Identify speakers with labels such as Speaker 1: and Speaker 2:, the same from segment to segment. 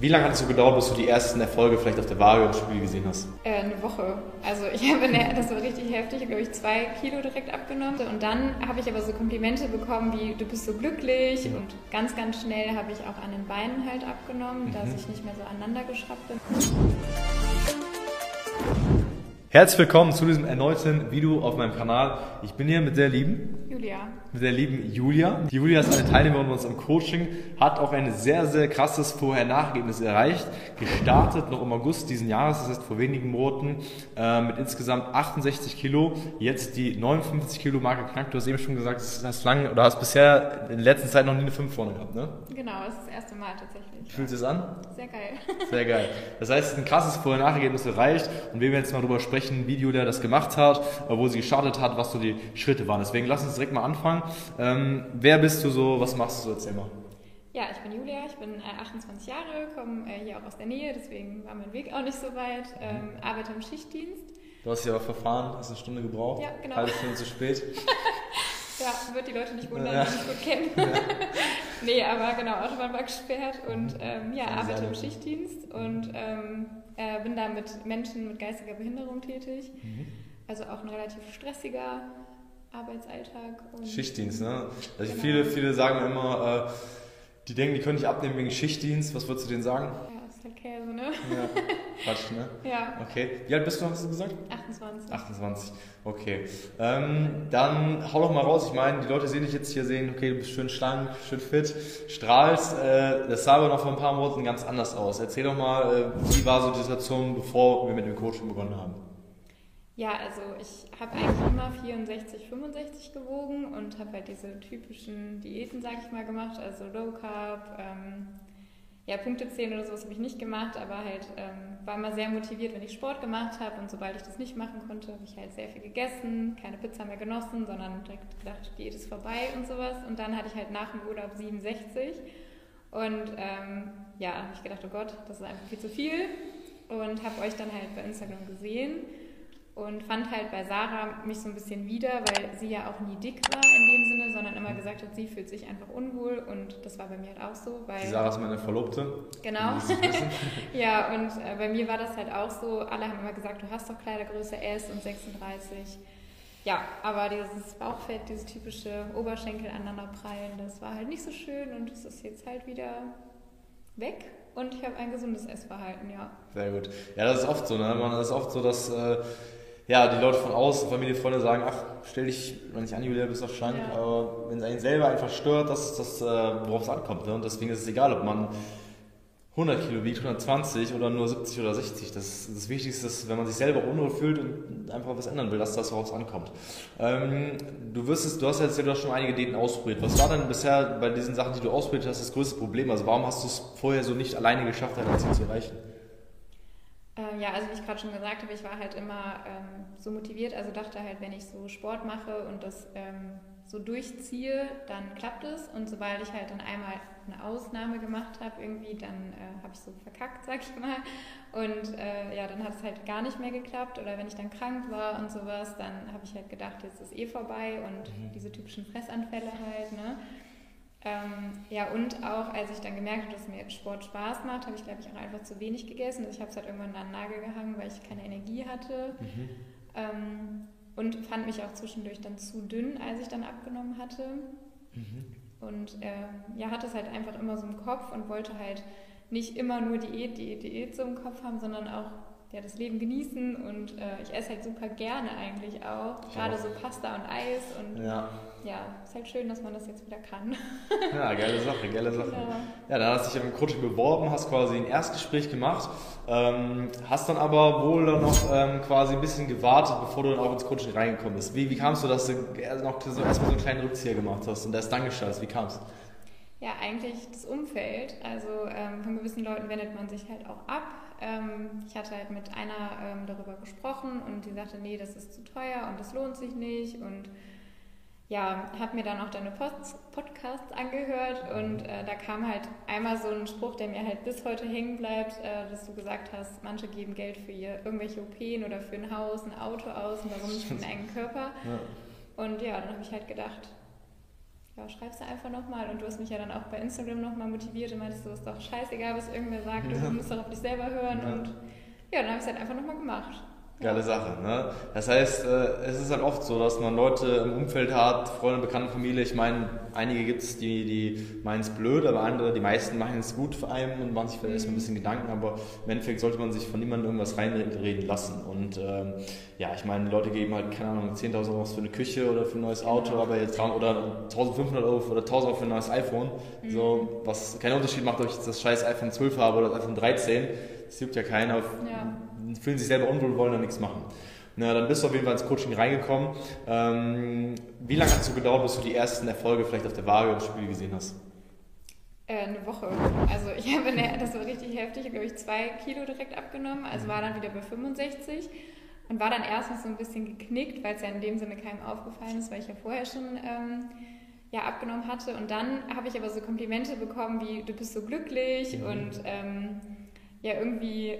Speaker 1: Wie lange hat es so gedauert, bis du die ersten Erfolge vielleicht auf der Waage im Spiel gesehen hast?
Speaker 2: Äh, eine Woche. Also ich habe, eine, das war richtig heftig, glaube ich, zwei Kilo direkt abgenommen. Und dann habe ich aber so Komplimente bekommen wie, du bist so glücklich. Ja. Und ganz, ganz schnell habe ich auch an den Beinen halt abgenommen, mhm. dass ich nicht mehr so aneinander geschraubt bin.
Speaker 1: Herzlich willkommen zu diesem erneuten Video auf meinem Kanal. Ich bin hier mit der lieben
Speaker 2: Julia.
Speaker 1: Mit der lieben Julia. Die Julia ist eine Teilnehmerin bei uns im Coaching, hat auch ein sehr, sehr krasses Vorher-Nach-Ergebnis erreicht. Gestartet noch im August diesen Jahres, das heißt vor wenigen Monaten, äh, mit insgesamt 68 Kilo. Jetzt die 59 Kilo Marke knackt. Du hast eben schon gesagt, du hast lange oder hast bisher in der letzten Zeit noch nie eine 5 vorne gehabt, ne?
Speaker 2: Genau, das ist das erste Mal tatsächlich.
Speaker 1: Fühlt sich das an?
Speaker 2: Sehr geil.
Speaker 1: Sehr geil. Das heißt, ein krasses Vorher-Nach-Ergebnis erreicht und wir werden jetzt mal darüber sprechen, wie Julia das gemacht hat, wo sie gestartet hat, was so die Schritte waren. Deswegen lass uns direkt mal anfangen. Ähm, wer bist du so? Was machst du so? Erzähl mal.
Speaker 2: Ja, ich bin Julia, ich bin äh, 28 Jahre, komme äh, hier auch aus der Nähe, deswegen war mein Weg auch nicht so weit. Ähm, arbeite im Schichtdienst.
Speaker 1: Du hast dich aber verfahren, hast eine Stunde gebraucht.
Speaker 2: Ja, genau.
Speaker 1: Halbe Stunde zu spät.
Speaker 2: ja, wird die Leute nicht wundern, ja. die mich gut kennen. Ja. nee, aber genau, Autobahn war gesperrt und ähm, ja, arbeite im Schichtdienst und ähm, äh, bin da mit Menschen mit geistiger Behinderung tätig. Mhm. Also auch ein relativ stressiger Arbeitsalltag.
Speaker 1: Schichtdienst, ne? Also genau. viele, viele sagen immer, äh, die denken, die können nicht abnehmen wegen Schichtdienst. Was würdest du denen sagen?
Speaker 2: Ja, halt Käse, ne?
Speaker 1: Ja, Quatsch, ne?
Speaker 2: ja.
Speaker 1: Okay. Wie alt bist du, hast du gesagt?
Speaker 2: 28.
Speaker 1: 28, okay. Ähm, dann hau doch mal raus. Ich meine, die Leute sehen dich jetzt hier, sehen, okay, du bist schön schlank, schön fit, strahlst. Äh, das sah aber noch vor ein paar Monaten ganz anders aus. Erzähl doch mal, äh, wie war so die Situation, bevor wir mit dem Coaching begonnen haben?
Speaker 2: Ja, also ich habe eigentlich immer 64, 65 gewogen und habe halt diese typischen Diäten, sag ich mal, gemacht, also Low Carb, ähm, ja, Punktezählen oder sowas habe ich nicht gemacht, aber halt ähm, war immer sehr motiviert, wenn ich Sport gemacht habe und sobald ich das nicht machen konnte, habe ich halt sehr viel gegessen, keine Pizza mehr genossen, sondern direkt gedacht, Diät ist vorbei und sowas. Und dann hatte ich halt nach dem Urlaub 67 und ähm, ja, habe ich gedacht, oh Gott, das ist einfach viel zu viel und habe euch dann halt bei Instagram gesehen und fand halt bei Sarah mich so ein bisschen wieder, weil sie ja auch nie dick war in dem Sinne, sondern immer gesagt hat, sie fühlt sich einfach unwohl und das war bei mir halt auch so. Weil,
Speaker 1: Sarah ist meine Verlobte.
Speaker 2: Genau. ja, und äh, bei mir war das halt auch so, alle haben immer gesagt, du hast doch Kleidergröße S und 36. Ja, aber dieses Bauchfett, dieses typische Oberschenkel aneinanderprallen, das war halt nicht so schön und es ist jetzt halt wieder weg und ich habe ein gesundes Essverhalten, ja.
Speaker 1: Sehr gut. Ja, das ist oft so, ne? Man ist oft so, dass äh, ja, die Leute von außen, Familie, Freunde sagen, ach, stell dich noch nicht an, Julia, bist doch schlank, ja. aber wenn es einen selber einfach stört, das ist das, äh, worauf es ankommt. Ne? Und deswegen ist es egal, ob man 100 Kilo wiegt, 120 oder nur 70 oder 60. Das, das Wichtigste ist, wenn man sich selber unwohl fühlt und einfach was ändern will, dass das worauf es ankommt. Ähm, du, wirst es, du hast ja jetzt ja schon einige Diäten ausprobiert. Was war denn bisher bei diesen Sachen, die du ausprobiert hast, das größte Problem? Also warum hast du es vorher so nicht alleine geschafft, dein Ziel zu erreichen?
Speaker 2: Ähm, ja, also wie ich gerade schon gesagt habe, ich war halt immer ähm, so motiviert, also dachte halt, wenn ich so Sport mache und das ähm, so durchziehe, dann klappt es. Und sobald ich halt dann einmal eine Ausnahme gemacht habe, irgendwie, dann äh, habe ich so verkackt, sag ich mal. Und äh, ja, dann hat es halt gar nicht mehr geklappt. Oder wenn ich dann krank war und sowas, dann habe ich halt gedacht, jetzt ist eh vorbei und mhm. diese typischen Fressanfälle halt, ne? Ähm, ja, und auch als ich dann gemerkt habe, dass mir Sport Spaß macht, habe ich, glaube ich, auch einfach zu wenig gegessen. Also ich habe es halt irgendwann an den Nagel gehangen, weil ich keine Energie hatte. Mhm. Ähm, und fand mich auch zwischendurch dann zu dünn, als ich dann abgenommen hatte. Mhm. Und äh, ja, hatte es halt einfach immer so im Kopf und wollte halt nicht immer nur Diät, Diät, Diät so im Kopf haben, sondern auch ja, das Leben genießen und äh, ich esse halt super gerne eigentlich auch. Gerade so Pasta und Eis und ja. ja, ist halt schön, dass man das jetzt wieder kann.
Speaker 1: ja, geile Sache, geile Sache. Ja, ja dann hast du dich im Coaching beworben, hast quasi ein Erstgespräch gemacht, ähm, hast dann aber wohl dann noch ähm, quasi ein bisschen gewartet, bevor du dann auch ins Coaching reingekommen bist. Wie, wie kam es so, dass du noch so erstmal so einen kleinen Rückzieher gemacht hast und erst dann gestartet? Wie kam es?
Speaker 2: Ja, eigentlich das Umfeld. Also ähm, von gewissen Leuten wendet man sich halt auch ab. Ähm, ich hatte halt mit einer ähm, darüber gesprochen und die sagte, nee, das ist zu teuer und das lohnt sich nicht. Und ja, habe mir dann auch deine Post Podcasts angehört und äh, da kam halt einmal so ein Spruch, der mir halt bis heute hängen bleibt, äh, dass du gesagt hast, manche geben Geld für ihr irgendwelche OPen oder für ein Haus, ein Auto aus und warum nicht für den eigenen Körper. Ja. Und ja, dann habe ich halt gedacht, ja, schreibst du einfach nochmal. Und du hast mich ja dann auch bei Instagram nochmal motiviert und meintest, du ist doch scheißegal, was irgendwer sagt, ja. du musst doch auf dich selber hören. Ja. Und ja, dann habe ich es halt einfach nochmal gemacht.
Speaker 1: Geile Sache. Ne? Das heißt, äh, es ist halt oft so, dass man Leute im Umfeld hat, Freunde, Bekannte, Familie. Ich meine, einige gibt es, die, die meinen es blöd, aber andere, die meisten machen es gut für einen und machen sich vielleicht erstmal ein bisschen Gedanken, aber im Endeffekt sollte man sich von niemandem irgendwas reinreden lassen. Und ähm, ja, ich meine, Leute geben halt, keine Ahnung, 10.000 Euro für eine Küche oder für ein neues Auto, genau. aber jetzt oder 1.500 Euro oder 1.000 Euro für ein neues iPhone. Mhm. So, was keinen Unterschied macht, ob ich das scheiß iPhone 12 habe oder das iPhone 13. Das juckt ja keiner. Ja fühlen sich selber unwohl, wollen dann nichts machen. Na, dann bist du auf jeden Fall ins Coaching reingekommen. Ähm, wie lange hat es so gedauert, bis du die ersten Erfolge vielleicht auf der Waage im Spiel gesehen hast?
Speaker 2: Äh, eine Woche. Also ich habe, eine, das war richtig heftig, glaube ich, zwei Kilo direkt abgenommen. Also war dann wieder bei 65 und war dann erstens so ein bisschen geknickt, weil es ja in dem Sinne keinem aufgefallen ist, weil ich ja vorher schon ähm, ja, abgenommen hatte. Und dann habe ich aber so Komplimente bekommen wie, du bist so glücklich mhm. und ähm, ja, irgendwie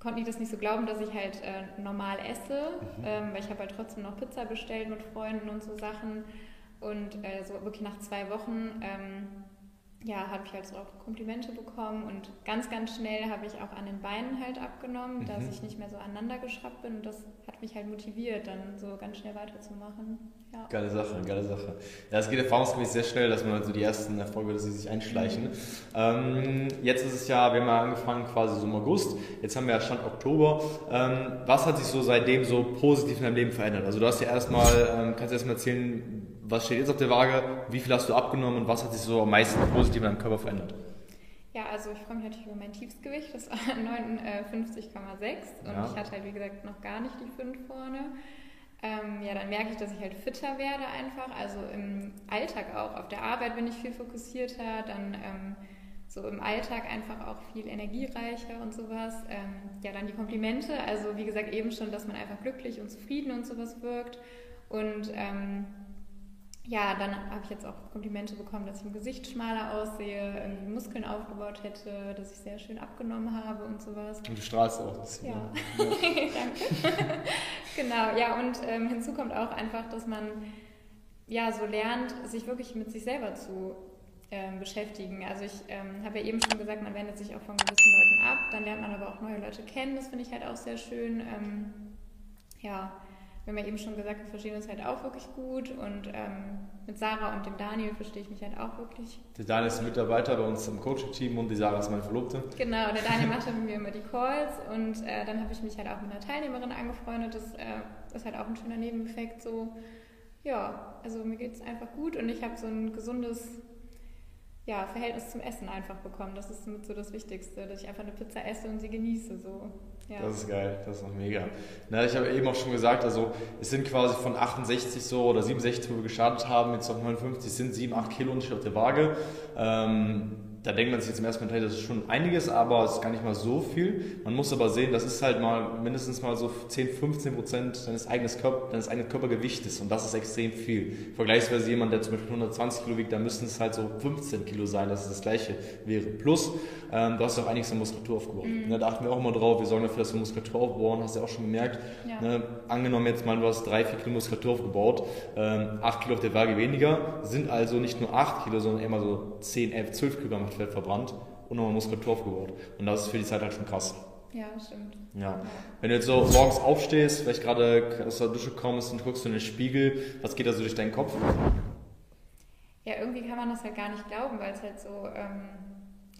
Speaker 2: konnten die das nicht so glauben, dass ich halt äh, normal esse, mhm. ähm, weil ich habe halt trotzdem noch Pizza bestellt mit Freunden und so Sachen. Und äh, so wirklich nach zwei Wochen ähm, ja, habe ich halt so auch Komplimente bekommen und ganz, ganz schnell habe ich auch an den Beinen halt abgenommen, mhm. dass ich nicht mehr so aneinander geschraubt bin und das hat mich halt motiviert, dann so ganz schnell weiterzumachen.
Speaker 1: Ja. Geile Sache, geile Sache. Ja, es geht erfahrungsgemäß sehr schnell, dass man halt so die ersten Erfolge, dass sie sich einschleichen. Mhm. Ähm, jetzt ist es ja, wir haben ja angefangen quasi so im August, jetzt haben wir ja Stand Oktober. Ähm, was hat sich so seitdem so positiv in deinem Leben verändert? Also du hast ja erstmal, ähm, kannst du erstmal erzählen, was steht jetzt auf der Waage, wie viel hast du abgenommen und was hat sich so am meisten positiv in deinem Körper verändert?
Speaker 2: Ja, also ich freue mich natürlich über mein Tiefsgewicht, das war 59,6 und ja. ich hatte halt wie gesagt noch gar nicht die 5 vorne. Ähm, ja, dann merke ich, dass ich halt fitter werde einfach. Also im Alltag auch. Auf der Arbeit bin ich viel fokussierter, dann ähm, so im Alltag einfach auch viel energiereicher und sowas. Ähm, ja, dann die Komplimente. Also wie gesagt, eben schon, dass man einfach glücklich und zufrieden und sowas wirkt. Und ähm, ja, dann habe ich jetzt auch Komplimente bekommen, dass ich im Gesicht schmaler aussehe, irgendwie Muskeln aufgebaut hätte, dass ich sehr schön abgenommen habe und sowas.
Speaker 1: Und du strahlst auch. Das
Speaker 2: ja, ja. danke. genau, ja, und ähm, hinzu kommt auch einfach, dass man ja so lernt, sich wirklich mit sich selber zu ähm, beschäftigen. Also ich ähm, habe ja eben schon gesagt, man wendet sich auch von gewissen Leuten ab, dann lernt man aber auch neue Leute kennen, das finde ich halt auch sehr schön. Ähm, ja, wir haben ja eben schon gesagt, wir verstehen uns halt auch wirklich gut und ähm, mit Sarah und dem Daniel verstehe ich mich halt auch wirklich.
Speaker 1: Der Daniel ist ein Mitarbeiter bei uns im Coaching-Team und die Sarah ist meine Verlobte.
Speaker 2: Genau, der Daniel macht mit mir immer die Calls und äh, dann habe ich mich halt auch mit einer Teilnehmerin angefreundet. Das äh, ist halt auch ein schöner Nebeneffekt so. Ja, also mir geht es einfach gut und ich habe so ein gesundes ja, Verhältnis zum Essen einfach bekommen. Das ist mit so das Wichtigste, dass ich einfach eine Pizza esse und sie genieße. So.
Speaker 1: Ja. Das ist geil, das ist auch mega. Na, ich habe eben auch schon gesagt, also es sind quasi von 68 so oder 67, wo wir gestartet haben, jetzt auf 59, sind 7, 8 Kilo Unterschied auf der Waage. Ähm, da denkt man sich jetzt im ersten Moment, das ist schon einiges, aber es ist gar nicht mal so viel. Man muss aber sehen, das ist halt mal mindestens mal so 10, 15 Prozent deines, eigenes Körper, deines eigenen Körpergewichtes und das ist extrem viel. Vergleichsweise jemand, der zum Beispiel 120 Kilo wiegt, da müssten es halt so 15 Kilo sein, dass es das gleiche wäre. Plus, ähm, du hast ja auch einiges an Muskulatur aufgebaut. Mhm. Ne, da achten wir auch immer drauf, wir sorgen dafür, dass wir Muskulatur aufbauen, hast du ja auch schon gemerkt. Ja. Ne, angenommen jetzt mal, du hast 3, 4 Kilo Muskulatur aufgebaut, ähm, 8 Kilo auf der Waage weniger, sind also nicht nur 8 Kilo, sondern immer so 10, 11, 12 Kilo am Fett verbrannt und nochmal Muskulatur aufgebaut. Und das ist für die Zeit halt schon krass.
Speaker 2: Ja, stimmt.
Speaker 1: Ja. Wenn du jetzt so morgens aufstehst, vielleicht gerade aus der Dusche kommst und guckst du in den Spiegel, was geht da so durch deinen Kopf?
Speaker 2: Ja, irgendwie kann man das halt gar nicht glauben, weil es halt so, ähm,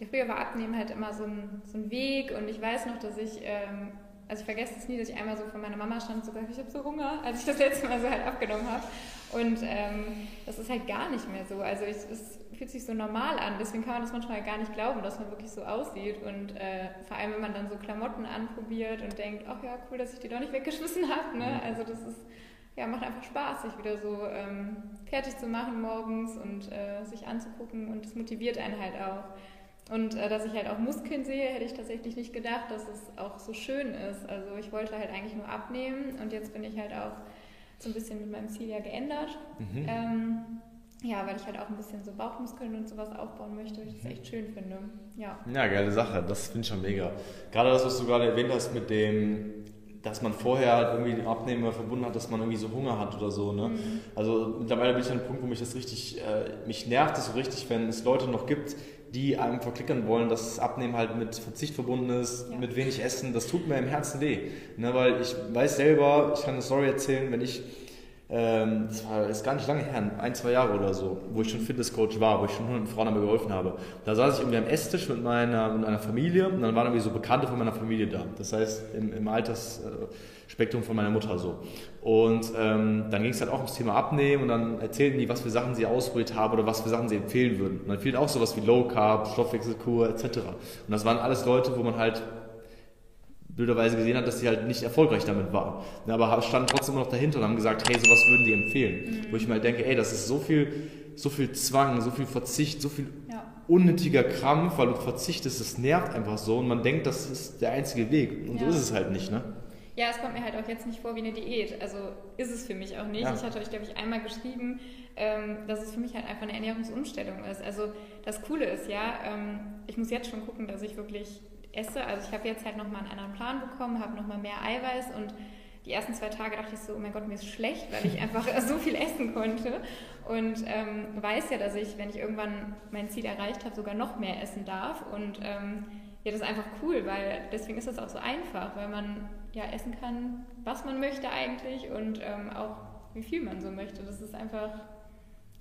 Speaker 2: früher war Abnehmen halt immer so ein, so ein Weg und ich weiß noch, dass ich, ähm, also ich vergesse es nie, dass ich einmal so von meiner Mama stand und so gesagt, ich habe so Hunger, als ich das letzte Mal so halt abgenommen habe. Und ähm, das ist halt gar nicht mehr so. Also es, es, fühlt sich so normal an. Deswegen kann man das manchmal gar nicht glauben, dass man wirklich so aussieht. Und äh, vor allem, wenn man dann so Klamotten anprobiert und denkt, ach ja, cool, dass ich die doch nicht weggeschmissen habe. Ne? Also das ist, ja, macht einfach Spaß, sich wieder so ähm, fertig zu machen morgens und äh, sich anzugucken. Und das motiviert einen halt auch. Und äh, dass ich halt auch Muskeln sehe, hätte ich tatsächlich nicht gedacht, dass es auch so schön ist. Also ich wollte halt eigentlich nur abnehmen und jetzt bin ich halt auch so ein bisschen mit meinem Ziel ja geändert. Mhm. Ähm, ja, weil ich halt auch ein bisschen so Bauchmuskeln und sowas aufbauen möchte, weil ich das mhm. echt schön finde. Ja.
Speaker 1: Ja, geile Sache, das finde ich schon mega. Gerade das, was du gerade erwähnt hast mit dem dass man vorher halt irgendwie den Abnehmen verbunden hat, dass man irgendwie so Hunger hat oder so. Ne? Mhm. Also mittlerweile bin ich an einem Punkt, wo mich das richtig, äh, mich nervt es so richtig, wenn es Leute noch gibt, die einem verklickern wollen, dass das Abnehmen halt mit Verzicht verbunden ist, ja. mit wenig Essen. Das tut mir im Herzen weh. Ne? Weil ich weiß selber, ich kann eine Story erzählen, wenn ich ähm, das war ist gar nicht lange her, ein, zwei Jahre oder so, wo ich schon Fitnesscoach war, wo ich schon hunderten Frauen dabei geholfen habe. Da saß ich irgendwie am Esstisch mit meiner, mit meiner Familie und dann waren irgendwie so Bekannte von meiner Familie da. Das heißt, im, im Altersspektrum von meiner Mutter so. Und ähm, dann ging es halt auch ums Thema Abnehmen und dann erzählten die, was für Sachen sie ausprobiert haben oder was für Sachen sie empfehlen würden. Und dann fiel auch sowas wie Low Carb, Stoffwechselkur etc. Und das waren alles Leute, wo man halt blöderweise gesehen hat, dass sie halt nicht erfolgreich damit war. Aber standen trotzdem noch dahinter und haben gesagt, hey, sowas würden die empfehlen. Mhm. Wo ich mir halt denke, ey, das ist so viel, so viel Zwang, so viel Verzicht, so viel ja. unnötiger Krampf, weil du verzichtest, das nervt einfach so und man denkt, das ist der einzige Weg. Und ja. so ist es halt nicht, ne?
Speaker 2: Ja, es kommt mir halt auch jetzt nicht vor wie eine Diät. Also ist es für mich auch nicht. Ja. Ich hatte euch, glaube ich, einmal geschrieben, ähm, dass es für mich halt einfach eine Ernährungsumstellung ist. Also das Coole ist ja, ähm, ich muss jetzt schon gucken, dass ich wirklich esse. Also ich habe jetzt halt nochmal einen anderen Plan bekommen, habe nochmal mehr Eiweiß und die ersten zwei Tage dachte ich so, oh mein Gott, mir ist schlecht, weil ich einfach so viel essen konnte. Und ähm, weiß ja, dass ich, wenn ich irgendwann mein Ziel erreicht habe, sogar noch mehr essen darf. Und ähm, ja, das ist einfach cool, weil deswegen ist das auch so einfach, weil man ja essen kann, was man möchte eigentlich und ähm, auch wie viel man so möchte. Das ist einfach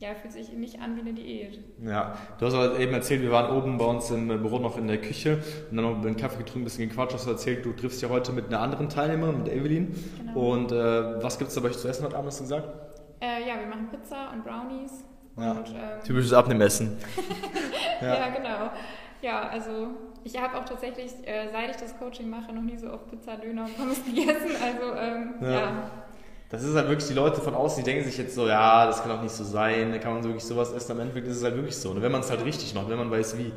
Speaker 2: ja, fühlt sich nicht an wie eine Diät.
Speaker 1: Ja, du hast aber eben erzählt, wir waren oben bei uns im Büro noch in der Küche und dann noch einen Kaffee getrunken, ein bisschen gequatscht, hast du erzählt, du triffst ja heute mit einer anderen Teilnehmerin, mit Evelyn. Genau. Und äh, was gibt es da bei euch zu essen heute Abend, hast du gesagt?
Speaker 2: Äh, ja, wir machen Pizza und Brownies.
Speaker 1: Ja. Und, ähm, Typisches Abnehmessen.
Speaker 2: ja. ja, genau. Ja, also ich habe auch tatsächlich, äh, seit ich das Coaching mache, noch nie so oft Pizza, Döner und Pommes gegessen. Also ähm, ja. ja
Speaker 1: das ist halt wirklich die Leute von außen, die denken sich jetzt so, ja, das kann doch nicht so sein, da kann man so wirklich sowas essen. Am Ende ist es halt wirklich so. Und wenn man es halt richtig macht, wenn man weiß wie.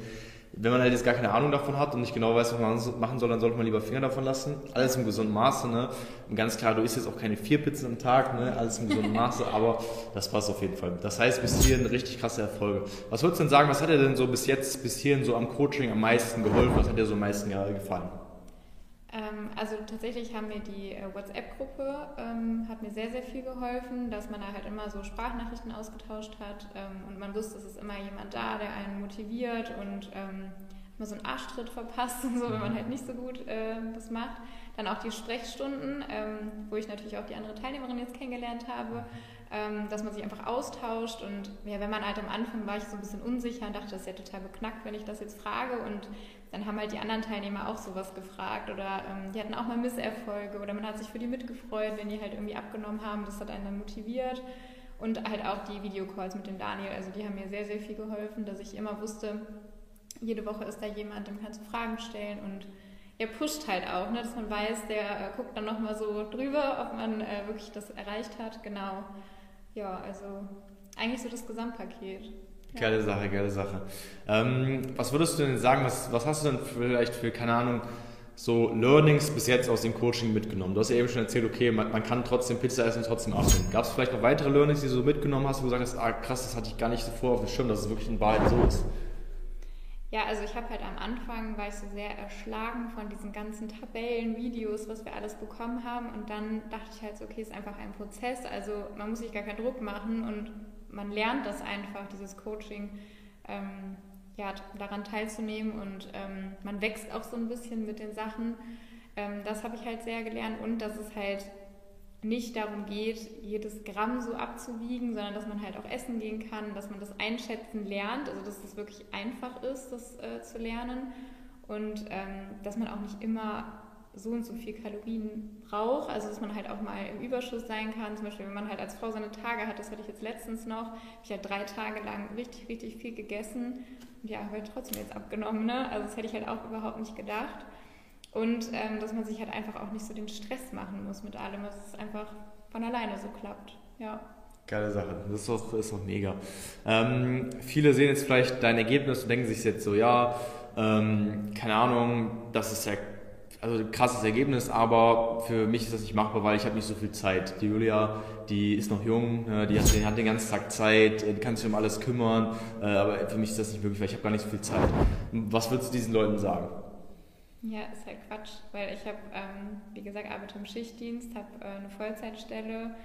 Speaker 1: Wenn man halt jetzt gar keine Ahnung davon hat und nicht genau weiß, was man machen soll, dann sollte man lieber Finger davon lassen. Alles im gesunden Maße, ne? Und ganz klar, du isst jetzt auch keine vier Pizzen am Tag, ne? Alles im gesunden Maße, aber das passt auf jeden Fall. Das heißt, bis hierhin richtig krasse Erfolge. Was würdest du denn sagen, was hat dir denn so bis jetzt, bis hierhin so am Coaching am meisten geholfen? Was hat dir so am meisten gefallen?
Speaker 2: Ähm, also tatsächlich haben mir die äh, WhatsApp-Gruppe ähm, hat mir sehr, sehr viel geholfen, dass man da halt immer so Sprachnachrichten ausgetauscht hat ähm, und man wusste, es ist immer jemand da, der einen motiviert und ähm, mal so einen Arschtritt verpasst und so, wenn man halt nicht so gut äh, das macht. Dann auch die Sprechstunden, ähm, wo ich natürlich auch die andere Teilnehmerin jetzt kennengelernt habe, ähm, dass man sich einfach austauscht und ja, wenn man halt am Anfang war ich so ein bisschen unsicher und dachte, das ist ja total beknackt, wenn ich das jetzt frage und dann haben halt die anderen Teilnehmer auch sowas gefragt oder ähm, die hatten auch mal Misserfolge oder man hat sich für die mitgefreut, wenn die halt irgendwie abgenommen haben. Das hat einen dann motiviert. Und halt auch die Videocalls mit dem Daniel, also die haben mir sehr, sehr viel geholfen, dass ich immer wusste, jede Woche ist da jemand, dem kannst du Fragen stellen und er pusht halt auch, ne, dass man weiß, der äh, guckt dann nochmal so drüber, ob man äh, wirklich das erreicht hat. Genau. Ja, also eigentlich so das Gesamtpaket.
Speaker 1: Geile Sache, geile Sache. Ähm, was würdest du denn sagen, was, was hast du denn vielleicht für, keine Ahnung, so Learnings bis jetzt aus dem Coaching mitgenommen? Du hast ja eben schon erzählt, okay, man, man kann trotzdem Pizza essen und trotzdem abnehmen. Gab es vielleicht noch weitere Learnings, die du so mitgenommen hast, wo du gesagt hast, ah krass, das hatte ich gar nicht so vor auf dem Schirm, dass es wirklich in Wahrheit so ist?
Speaker 2: Ja, also ich habe halt am Anfang, war ich so sehr erschlagen von diesen ganzen Tabellen, Videos, was wir alles bekommen haben. Und dann dachte ich halt so, okay, ist einfach ein Prozess, also man muss sich gar keinen Druck machen und man lernt das einfach, dieses Coaching, ähm, ja, daran teilzunehmen. Und ähm, man wächst auch so ein bisschen mit den Sachen. Ähm, das habe ich halt sehr gelernt. Und dass es halt nicht darum geht, jedes Gramm so abzuwiegen, sondern dass man halt auch essen gehen kann, dass man das Einschätzen lernt, also dass es wirklich einfach ist, das äh, zu lernen und ähm, dass man auch nicht immer so und so viel Kalorien braucht, also dass man halt auch mal im Überschuss sein kann. Zum Beispiel, wenn man halt als Frau seine Tage hat, das hatte ich jetzt letztens noch, habe ich halt drei Tage lang richtig, richtig viel gegessen und ja, habe halt trotzdem jetzt abgenommen. Ne? Also das hätte ich halt auch überhaupt nicht gedacht. Und ähm, dass man sich halt einfach auch nicht so den Stress machen muss mit allem, es einfach von alleine so klappt. Ja.
Speaker 1: Geile Sache, das ist doch, ist mega. Ähm, viele sehen jetzt vielleicht dein Ergebnis und denken sich jetzt so, ja, ähm, keine Ahnung, das ist ja also ein krasses Ergebnis, aber für mich ist das nicht machbar, weil ich habe nicht so viel Zeit. Die Julia, die ist noch jung, ne, die hat, die hat den ganzen Tag Zeit, die kann sich um alles kümmern, äh, aber für mich ist das nicht möglich, weil ich habe gar nicht so viel Zeit. Was würdest du diesen Leuten sagen?
Speaker 2: Ja, ist halt Quatsch, weil ich habe, ähm, wie gesagt, arbeite im Schichtdienst, habe äh, eine Vollzeitstelle,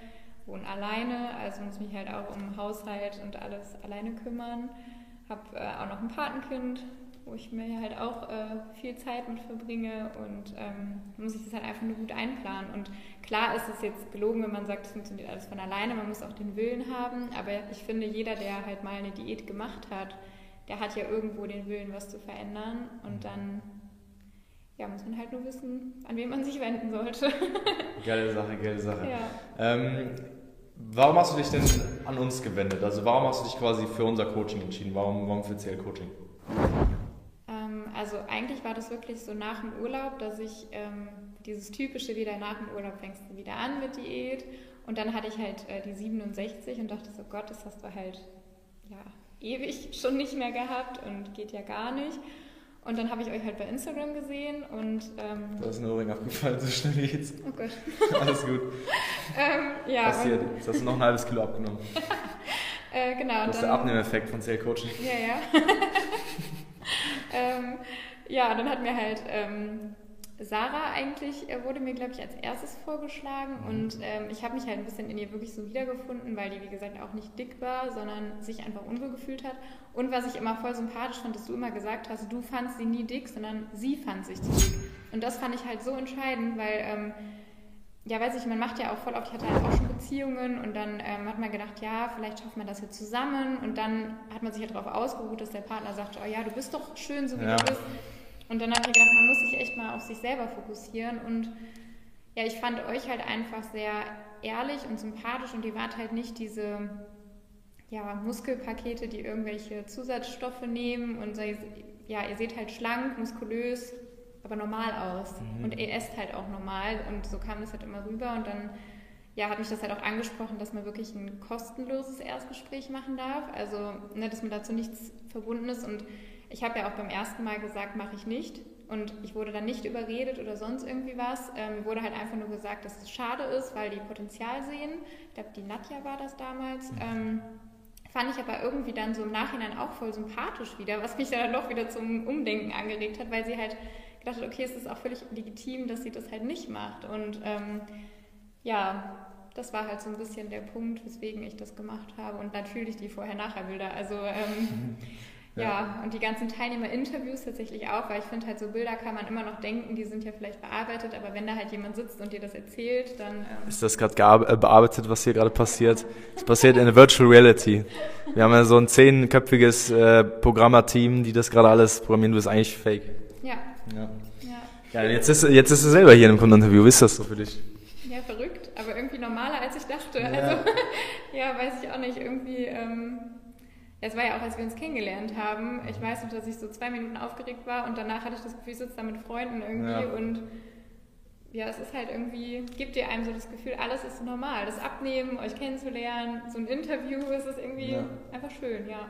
Speaker 2: wohne alleine, also muss mich halt auch um Haushalt und alles alleine kümmern. Habe äh, auch noch ein Patenkind, wo ich mir halt auch äh, viel Zeit mit verbringe und ähm, muss ich das halt einfach nur gut einplanen. Und klar ist es jetzt gelogen, wenn man sagt, es funktioniert alles von alleine, man muss auch den Willen haben, aber ich finde, jeder, der halt mal eine Diät gemacht hat, der hat ja irgendwo den Willen, was zu verändern und dann ja, muss man halt nur wissen, an wen man sich wenden sollte.
Speaker 1: geile Sache, geile Sache. Ja. Ähm, warum hast du dich denn an uns gewendet? Also warum hast du dich quasi für unser Coaching entschieden? Warum, warum für CL Coaching?
Speaker 2: Ähm, also eigentlich war das wirklich so nach dem Urlaub, dass ich ähm, dieses typische wieder nach dem Urlaub fängst du wieder an mit Diät. Und dann hatte ich halt äh, die 67 und dachte so, Gott, das hast du halt ja, ewig schon nicht mehr gehabt und geht ja gar nicht. Und dann habe ich euch halt bei Instagram gesehen und. Ähm,
Speaker 1: du hast ein Ohrring abgefallen, so schnell jetzt.
Speaker 2: Oh Gott.
Speaker 1: Alles gut.
Speaker 2: ähm, ja,
Speaker 1: Passiert. Jetzt hast du noch ein halbes Kilo abgenommen.
Speaker 2: äh, genau.
Speaker 1: Das ist der Abnehmeffekt von Sale Coaching.
Speaker 2: Ja, ja. ähm, ja, dann hat mir halt ähm, Sarah eigentlich äh, wurde mir, glaube ich, als erstes vorgeschlagen mhm. und ähm, ich habe mich halt ein bisschen in ihr wirklich so wiedergefunden, weil die, wie gesagt, auch nicht dick war, sondern sich einfach unwohl gefühlt hat. Und was ich immer voll sympathisch fand, dass du immer gesagt hast, du fandst sie nie dick, sondern sie fand sich zu dick. Und das fand ich halt so entscheidend, weil, ähm, ja, weiß ich, man macht ja auch voll oft, ich hatte halt auch schon Beziehungen und dann ähm, hat man gedacht, ja, vielleicht schafft man das jetzt zusammen und dann hat man sich halt darauf ausgeruht, dass der Partner sagt, oh ja, du bist doch schön, so wie ja. du bist. Und dann habe ich gedacht, man muss sich echt mal auf sich selber fokussieren. Und ja, ich fand euch halt einfach sehr ehrlich und sympathisch und ihr wart halt nicht diese ja, Muskelpakete, die irgendwelche Zusatzstoffe nehmen und ja, ihr seht halt schlank, muskulös, aber normal aus. Mhm. Und ihr esst halt auch normal und so kam es halt immer rüber und dann ja, hat mich das halt auch angesprochen, dass man wirklich ein kostenloses Erstgespräch machen darf. Also, ne, dass man dazu nichts verbunden ist und ich habe ja auch beim ersten Mal gesagt, mache ich nicht. Und ich wurde dann nicht überredet oder sonst irgendwie was. Ähm, wurde halt einfach nur gesagt, dass es schade ist, weil die Potenzial sehen. Ich glaube, die Nadja war das damals. Mhm. Ähm, fand ich aber irgendwie dann so im Nachhinein auch voll sympathisch wieder, was mich dann doch wieder zum Umdenken angeregt hat, weil sie halt gedacht hat, okay, es ist auch völlig legitim, dass sie das halt nicht macht. Und ähm, ja, das war halt so ein bisschen der Punkt, weswegen ich das gemacht habe. Und natürlich die Vorher-Nachher-Bilder. Also ähm, Ja. ja, und die ganzen Teilnehmer-Interviews tatsächlich auch, weil ich finde halt so Bilder kann man immer noch denken, die sind ja vielleicht bearbeitet, aber wenn da halt jemand sitzt und dir das erzählt, dann... Ähm
Speaker 1: ist das gerade bearbeitet, was hier gerade passiert? Das passiert in der Virtual Reality. Wir haben ja so ein zehnköpfiges äh, Programmerteam, die das gerade alles programmieren, du bist eigentlich fake.
Speaker 2: Ja.
Speaker 1: Ja, ja. jetzt, ist, jetzt ist er selber hier im Kundeninterview, wie ist das so für dich?
Speaker 2: Ja, verrückt, aber irgendwie normaler als ich dachte. Ja. Also, ja, weiß ich auch nicht, irgendwie... Ähm es war ja auch, als wir uns kennengelernt haben. Ich weiß noch, dass ich so zwei Minuten aufgeregt war und danach hatte ich das Gefühl, ich sitze da mit Freunden irgendwie ja. und ja, es ist halt irgendwie, gibt dir einem so das Gefühl, alles ist normal. Das Abnehmen, euch kennenzulernen, so ein Interview, es ist irgendwie ja. einfach schön, ja.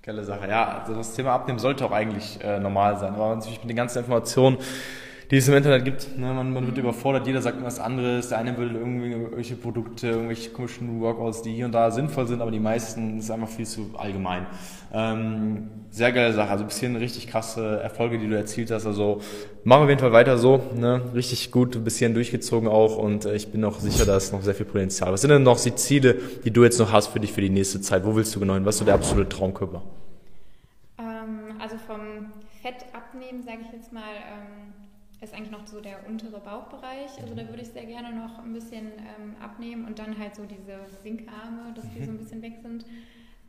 Speaker 1: Geile Sache, ja. Also das Thema Abnehmen sollte auch eigentlich äh, normal sein, aber natürlich mit den ganzen Informationen die es im Internet gibt. Ne? Man, man, wird überfordert, jeder sagt was anderes. Der eine will irgendwie irgendwelche Produkte, irgendwelche komischen Workouts, die hier und da sinnvoll sind, aber die meisten ist einfach viel zu allgemein. Ähm, sehr geile Sache, also bisschen richtig krasse Erfolge, die du erzielt hast. Also machen wir auf jeden Fall weiter so, ne? richtig gut, bisschen durchgezogen auch und äh, ich bin auch sicher, da ist noch sehr viel Potenzial. Was sind denn noch die Ziele, die du jetzt noch hast für dich für die nächste Zeit? Wo willst du genau hin? Was ist so der absolute Traumkörper?
Speaker 2: Ähm, also vom Fett abnehmen, sage ich jetzt mal, ähm ist eigentlich noch so der untere Bauchbereich. Also da würde ich sehr gerne noch ein bisschen ähm, abnehmen und dann halt so diese Sinkarme, dass die so ein mhm. bisschen weg sind.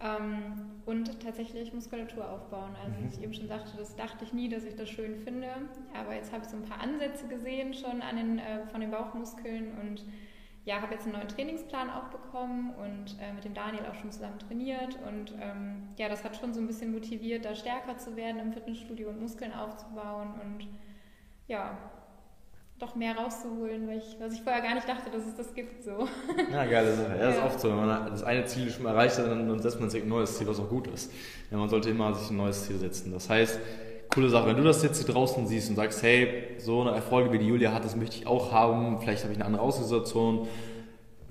Speaker 2: Ähm, und tatsächlich Muskulatur aufbauen. Also wie ich eben schon sagte, das dachte ich nie, dass ich das schön finde. Aber jetzt habe ich so ein paar Ansätze gesehen schon an den, äh, von den Bauchmuskeln und ja, habe jetzt einen neuen Trainingsplan auch bekommen und äh, mit dem Daniel auch schon zusammen trainiert. Und ähm, ja, das hat schon so ein bisschen motiviert, da stärker zu werden im Fitnessstudio und Muskeln aufzubauen und ja, doch mehr rauszuholen, weil ich, was ich vorher gar nicht dachte, dass es das gibt. So.
Speaker 1: Ja, geile Sache. Ja, das ist oft so. Wenn man das eine Ziel schon mal erreicht hat, dann, dann setzt man sich ein neues Ziel, was auch gut ist. Ja, man sollte immer sich ein neues Ziel setzen. Das heißt, coole Sache. Wenn du das jetzt hier draußen siehst und sagst, hey, so eine Erfolge wie die Julia hat, das möchte ich auch haben, vielleicht habe ich eine andere Ausgangssituation,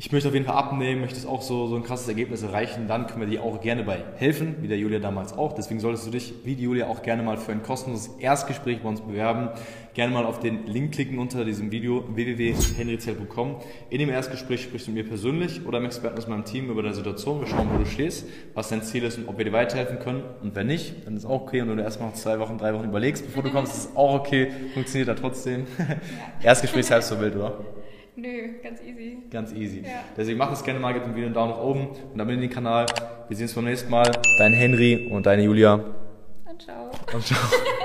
Speaker 1: ich möchte auf jeden Fall abnehmen, möchte auch so, so ein krasses Ergebnis erreichen, dann können wir dir auch gerne bei helfen, wie der Julia damals auch. Deswegen solltest du dich, wie die Julia, auch gerne mal für ein kostenloses Erstgespräch bei uns bewerben. Gerne mal auf den Link klicken unter diesem Video www.henryzell.com. In dem Erstgespräch sprichst du mit mir persönlich oder im Experten aus meinem Team über deine Situation. Wir schauen, wo du stehst, was dein Ziel ist und ob wir dir weiterhelfen können. Und wenn nicht, dann ist auch okay. Und wenn du erstmal zwei Wochen, drei Wochen überlegst, bevor du kommst, ist auch okay. Funktioniert da trotzdem. Erstgespräch ist halb so wild, oder?
Speaker 2: Nö, ganz easy.
Speaker 1: Ganz easy.
Speaker 2: Ja.
Speaker 1: Deswegen mach das gerne mal, gib dem Video einen Daumen nach oben und abonniere den Kanal. Wir sehen uns beim nächsten Mal. Dein Henry und deine Julia.
Speaker 2: Und ciao.
Speaker 1: Und ciao.